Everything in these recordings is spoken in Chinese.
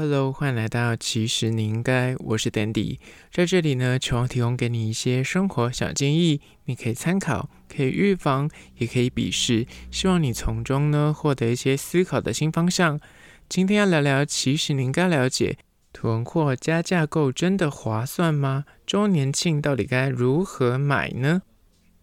Hello，欢迎来到其实你应该，我是 Dandy，在这里呢，希望提供给你一些生活小建议，你可以参考，可以预防，也可以鄙视，希望你从中呢获得一些思考的新方向。今天要聊聊，其实你应该了解，囤货加价购真的划算吗？周年庆到底该如何买呢？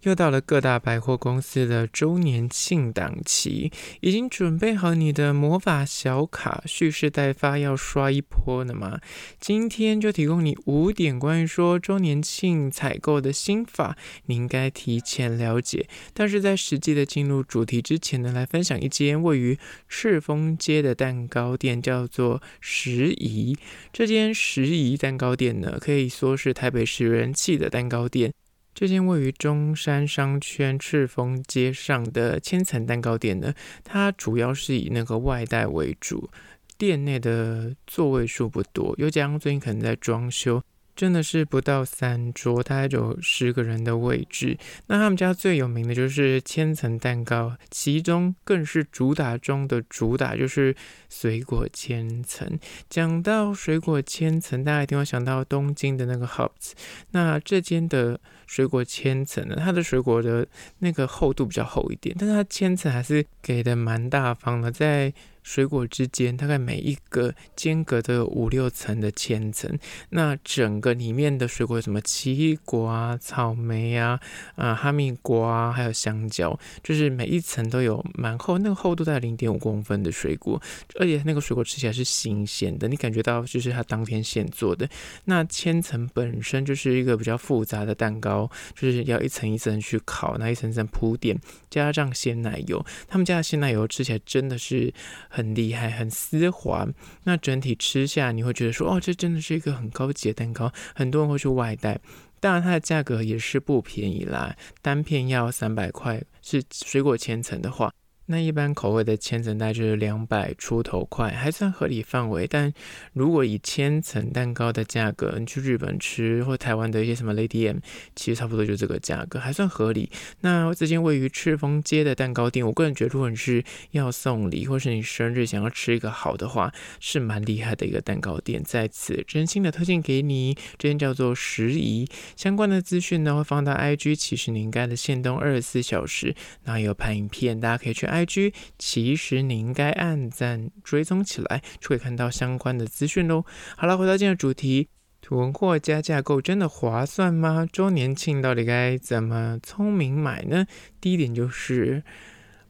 又到了各大百货公司的周年庆档期，已经准备好你的魔法小卡，蓄势待发，要刷一波了吗？今天就提供你五点关于说周年庆采购的心法，你应该提前了解。但是在实际的进入主题之前呢，来分享一间位于赤峰街的蛋糕店，叫做拾遗。这间拾遗蛋糕店呢，可以说是台北市人气的蛋糕店。这间位于中山商圈赤峰街上的千层蛋糕店呢，它主要是以那个外带为主，店内的座位数不多，又加上最近可能在装修。真的是不到三桌，大概就十个人的位置。那他们家最有名的就是千层蛋糕，其中更是主打中的主打，就是水果千层。讲到水果千层，大家一定会想到东京的那个 Hops。那这间的水果千层的，它的水果的那个厚度比较厚一点，但是它千层还是给的蛮大方的，在。水果之间大概每一个间隔都有五六层的千层，那整个里面的水果有什么奇异果啊、草莓啊、啊哈密瓜，还有香蕉，就是每一层都有蛮厚，那个厚度在零点五公分的水果，而且那个水果吃起来是新鲜的，你感觉到就是它当天现做的。那千层本身就是一个比较复杂的蛋糕，就是要一层一层去烤，那一层层铺垫，加上鲜奶油，他们家的鲜奶油吃起来真的是。很厉害，很丝滑。那整体吃下，你会觉得说，哦，这真的是一个很高级的蛋糕。很多人会去外带，当然它的价格也是不便宜啦，单片要三百块，是水果千层的话。那一般口味的千层大概就是两百出头块，还算合理范围。但如果以千层蛋糕的价格，你去日本吃或台湾的一些什么 Lady M，其实差不多就这个价格，还算合理。那这间位于赤峰街的蛋糕店，我个人觉得，如果你是要送礼或是你生日想要吃一个好的话，是蛮厉害的一个蛋糕店。在此真心的推荐给你，这间叫做拾遗。相关的资讯呢会放到 IG，其实你应该的限动二十四小时，然后有拍影片，大家可以去。IG，其实你应该按赞追踪起来，就可以看到相关的资讯喽。好了，回到今天的主题，囤货加价购真的划算吗？周年庆到底该怎么聪明买呢？第一点就是。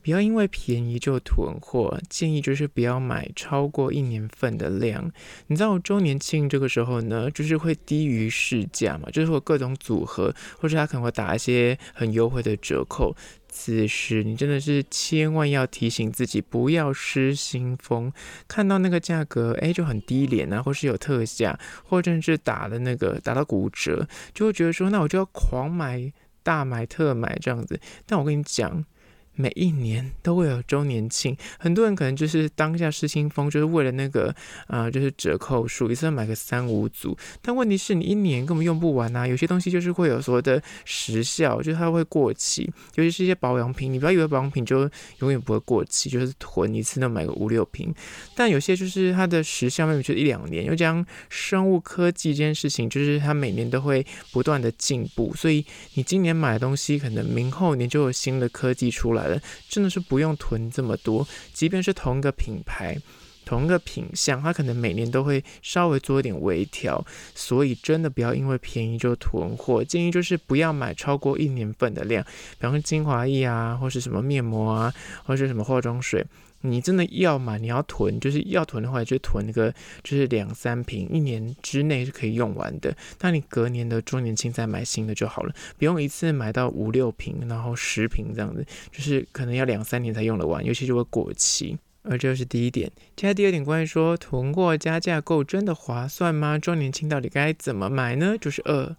不要因为便宜就囤货，建议就是不要买超过一年份的量。你知道周年庆这个时候呢，就是会低于市价嘛，就是会各种组合，或者他可能会打一些很优惠的折扣。此时你真的是千万要提醒自己，不要失心疯，看到那个价格，哎，就很低廉啊，或是有特价，或甚至打的那个打到骨折，就会觉得说，那我就要狂买、大买特买这样子。但我跟你讲。每一年都会有周年庆，很多人可能就是当下失心疯，就是为了那个啊、呃，就是折扣数，一次买个三五组。但问题是你一年根本用不完呐、啊，有些东西就是会有所谓的时效，就是它会过期，尤其是一些保养品，你不要以为保养品就永远不会过期，就是囤一次能买个五六瓶。但有些就是它的时效，明明就一两年。又将生物科技这件事情，就是它每年都会不断的进步，所以你今年买的东西，可能明后年就有新的科技出来。真的是不用囤这么多，即便是同一个品牌、同一个品相，它可能每年都会稍微做一点微调，所以真的不要因为便宜就囤货。建议就是不要买超过一年份的量，比方说精华液啊，或是什么面膜啊，或是什么化妆水。你真的要买，你要囤，就是要囤的话，就囤那个，就是两三瓶，一年之内是可以用完的。那你隔年的周年庆再买新的就好了，不用一次买到五六瓶，然后十瓶这样子，就是可能要两三年才用得完，尤其就会过期。而这是第一点。接下来第二点，关于说囤货加价购真的划算吗？周年庆到底该怎么买呢？就是二。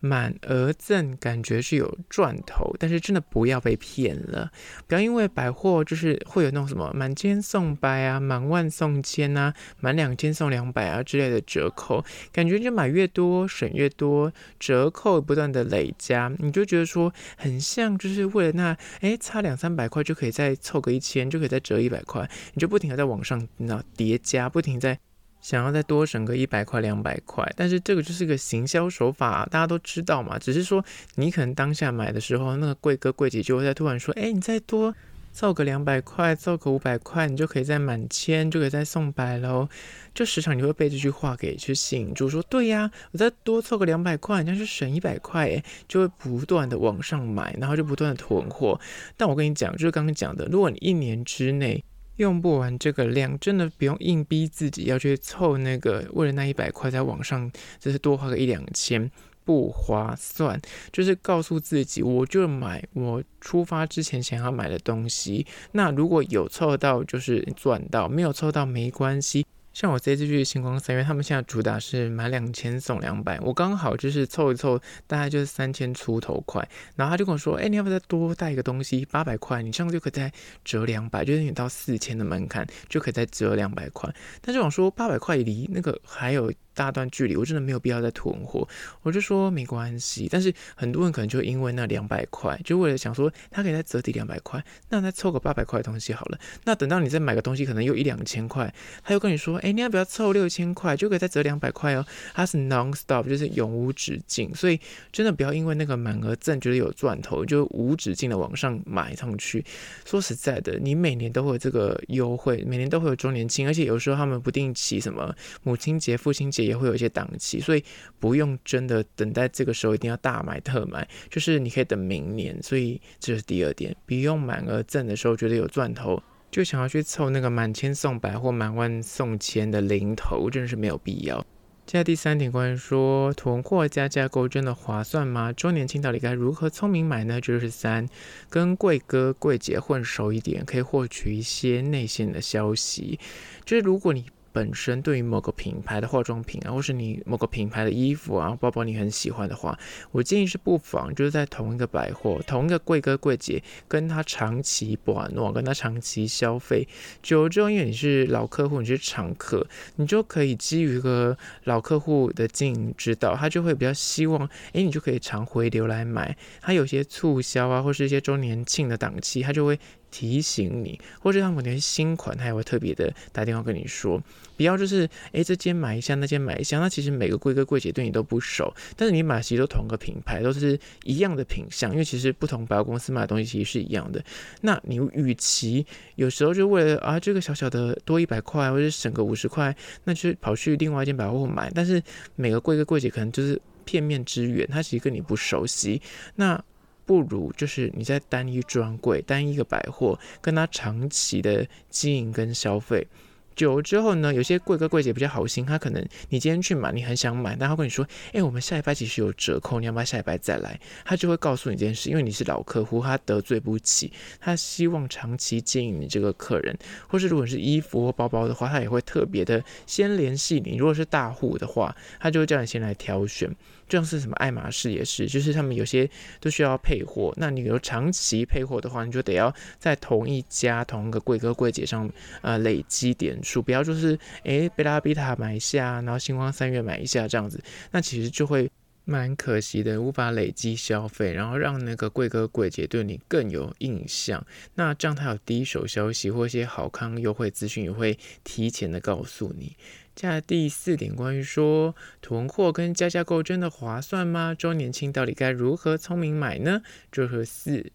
满额赠感觉是有赚头，但是真的不要被骗了。不要因为百货就是会有那种什么满千送百啊、满万送千啊、满两千送两百啊之类的折扣，感觉就买越多省越多，折扣不断的累加，你就觉得说很像就是为了那哎差两三百块就可以再凑个一千，就可以再折一百块，你就不停的在往上那叠加，不停在。想要再多省个一百块、两百块，但是这个就是个行销手法，大家都知道嘛。只是说你可能当下买的时候，那个柜哥柜姐就会在突然说：“哎，你再多凑个两百块，凑个五百块，你就可以再满千，就可以再送百喽。”就时常你会被这句话给去吸引住，说：“对呀，我再多凑个两百块，你要是省一百块，哎，就会不断的往上买，然后就不断的囤货。”但我跟你讲，就是刚刚讲的，如果你一年之内，用不完这个量，真的不用硬逼自己要去凑那个，为了那一百块在网上，就是多花个一两千，不划算。就是告诉自己，我就买我出发之前想要买的东西。那如果有凑到，就是赚到；没有凑到，没关系。像我这次去星光三月，他们现在主打是满两千送两百，我刚好就是凑一凑，大概就是三千出头块。然后他就跟我说：“哎、你要不要再多带一个东西？八百块，你这样就可以再折两百，就是你到四千的门槛就可以再折两百块。”但是我说八百块离那个还有。大段距离，我真的没有必要再囤货，我就说没关系。但是很多人可能就因为那两百块，就为了想说他可以再折抵两百块，那再凑个八百块的东西好了。那等到你再买个东西，可能又一两千块，他又跟你说，哎、你要不要凑六千块，就可以再折两百块哦。它是 non stop，就是永无止境。所以真的不要因为那个满额赠觉得有赚头，就无止境的往上买上去。说实在的，你每年都会有这个优惠，每年都会有周年庆，而且有时候他们不定期什么母亲节、父亲节。也会有一些档期，所以不用真的等待这个时候一定要大买特买，就是你可以等明年。所以这是第二点，不用满额赠的时候觉得有赚头，就想要去凑那个满千送百或满万送千的零头，真的是没有必要。接下来第三点，关于说囤货加价购真的划算吗？周年庆到底该如何聪明买呢？就是三，跟贵哥贵姐混熟一点，可以获取一些内线的消息。就是如果你。本身对于某个品牌的化妆品啊，或是你某个品牌的衣服啊、包包你很喜欢的话，我建议是不妨就是在同一个百货、同一个柜哥柜姐跟他长期玩弄，跟他长期消费，久了之后，因为你是老客户，你是常客，你就可以基于一个老客户的经营之道，他就会比较希望，哎，你就可以常回流来买。他有些促销啊，或是一些周年庆的档期，他就会。提醒你，或者他们那些新款，他也会特别的打电话跟你说，不要就是哎，这间买一下，那间买一下。那其实每个柜哥柜姐对你都不熟，但是你买其实都同个品牌，都是一样的品项，因为其实不同百货公司卖的东西其实是一样的。那你与其有时候就为了啊这个小小的多一百块，或者省个五十块，那就跑去另外一间百货买。但是每个柜哥柜姐可能就是片面之缘，他其实跟你不熟悉。那不如就是你在单一专柜、单一个百货，跟他长期的经营跟消费。久了之后呢，有些柜哥柜姐比较好心，他可能你今天去买，你很想买，但他跟你说，哎、我们下礼拜其实有折扣，你要不要下礼拜再来？他就会告诉你这件事，因为你是老客户，他得罪不起，他希望长期经营你这个客人，或是如果是衣服或包包的话，他也会特别的先联系你。如果是大户的话，他就会叫你先来挑选。就像是什么爱马仕也是，就是他们有些都需要配货，那你有长期配货的话，你就得要在同一家同一个柜哥柜姐上呃累积点鼠标就是诶贝拉比塔买一下，然后星光三月买一下这样子，那其实就会蛮可惜的，无法累积消费，然后让那个贵哥贵姐对你更有印象。那这样他有第一手消息或一些好康优惠资讯，也会提前的告诉你。接下来第四点，关于说囤货跟加价购真的划算吗？周年庆到底该如何聪明买呢？这是四。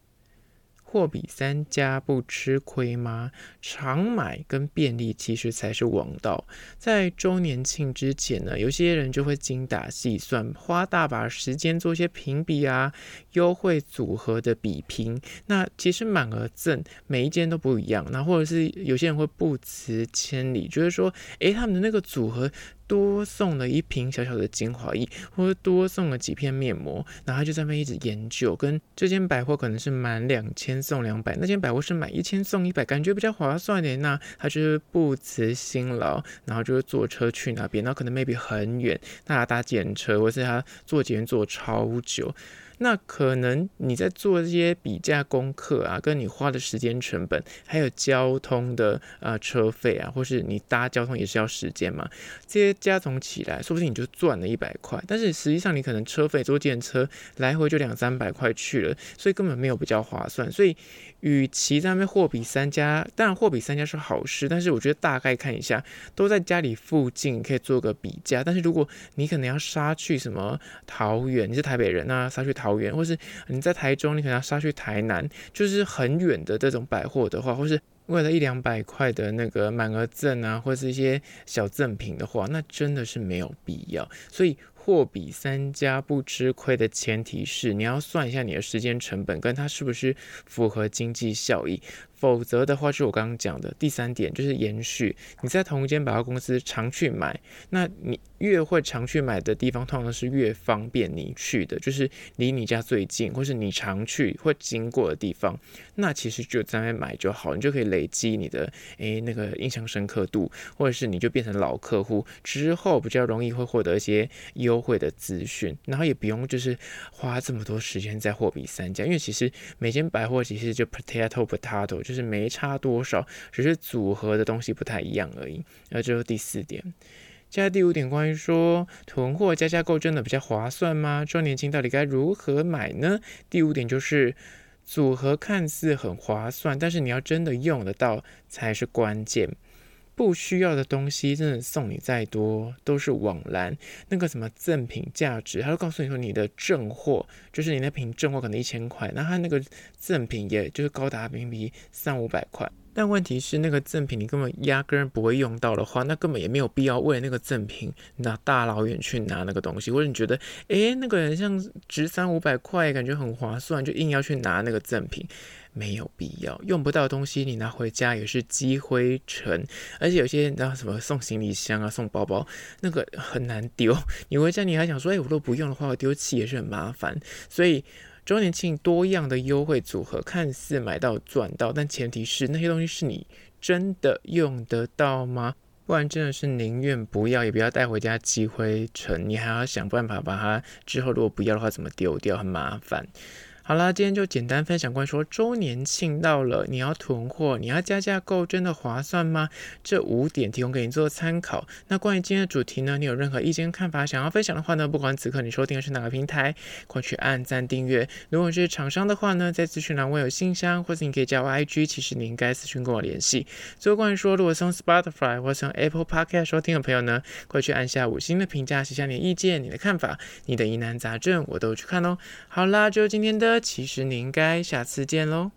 货比三家不吃亏吗？常买跟便利其实才是王道。在周年庆之前呢，有些人就会精打细算，花大把时间做一些评比啊、优惠组合的比拼。那其实满额赠每一件都不一样，那或者是有些人会不辞千里，就是说，诶，他们的那个组合。多送了一瓶小小的精华液，或者多送了几片面膜，然后他就在那边一直研究。跟这间百货可能是满两千送两百，那间百货是满一千送一百，感觉比较划算点。那他就是不辞辛劳，然后就是坐车去那边，那可能 maybe 很远，那他搭检车，或是他坐捷运坐超久。那可能你在做这些比价功课啊，跟你花的时间成本，还有交通的呃车费啊，或是你搭交通也是要时间嘛，这些加总起来，说不定你就赚了一百块。但是实际上你可能车费坐电车来回就两三百块去了，所以根本没有比较划算。所以与其在那边货比三家，当然货比三家是好事，但是我觉得大概看一下，都在家里附近可以做个比价。但是如果你可能要杀去什么桃园，你是台北人啊，杀去桃桃园，或是你在台中，你可能要杀去台南，就是很远的这种百货的话，或是。为了一两百块的那个满额赠啊，或是一些小赠品的话，那真的是没有必要。所以货比三家不吃亏的前提是，你要算一下你的时间成本，跟它是不是符合经济效益。否则的话，就是我刚刚讲的第三点，就是延续。你在同一间百货公司常去买，那你越会常去买的地方，通常是越方便你去的，就是离你家最近，或是你常去会经过的地方。那其实就在那买就好，你就可以累积你的诶那个印象深刻度，或者是你就变成老客户之后，比较容易会获得一些优优惠的资讯，然后也不用就是花这么多时间在货比三家，因为其实每间百货其实就 potato potato 就。是没差多少，只是组合的东西不太一样而已。那这是第四点。接下第五点，关于说囤货加价购真的比较划算吗？周年庆到底该如何买呢？第五点就是组合看似很划算，但是你要真的用得到才是关键。不需要的东西，真的送你再多都是枉然。那个什么赠品价值，他就告诉你说，你的正货就是你那瓶正货可能一千块，那他那个赠品也就是高达比比三五百块。但问题是，那个赠品你根本压根不会用到的话，那根本也没有必要为了那个赠品拿大老远去拿那个东西。或者你觉得，诶，那个人像值三五百块，感觉很划算，就硬要去拿那个赠品。没有必要，用不到的东西你拿回家也是积灰尘，而且有些你知道什么送行李箱啊、送包包，那个很难丢。你回家你还想说，哎，我都不用的话，我丢弃也是很麻烦。所以周年庆多样的优惠组合，看似买到赚到，但前提是那些东西是你真的用得到吗？不然真的是宁愿不要，也不要带回家积灰尘，你还要想办法把它之后如果不要的话怎么丢掉，很麻烦。好啦，今天就简单分享关于说周年庆到了，你要囤货，你要加价购，真的划算吗？这五点提供给你做参考。那关于今天的主题呢，你有任何意见看法想要分享的话呢，不管此刻你收听的是哪个平台，快去按赞订阅。如果是厂商的话呢，在资讯栏我有信箱，或者你可以加我 IG，其实你应该私讯跟我联系。最后关于说，如果从 Spotify 或从 Apple Podcast 收听的朋友呢，快去按下五星的评价，写下你的意见、你的看法、你的疑难杂症，我都去看哦。好啦，就今天的。其实你应该下次见喽。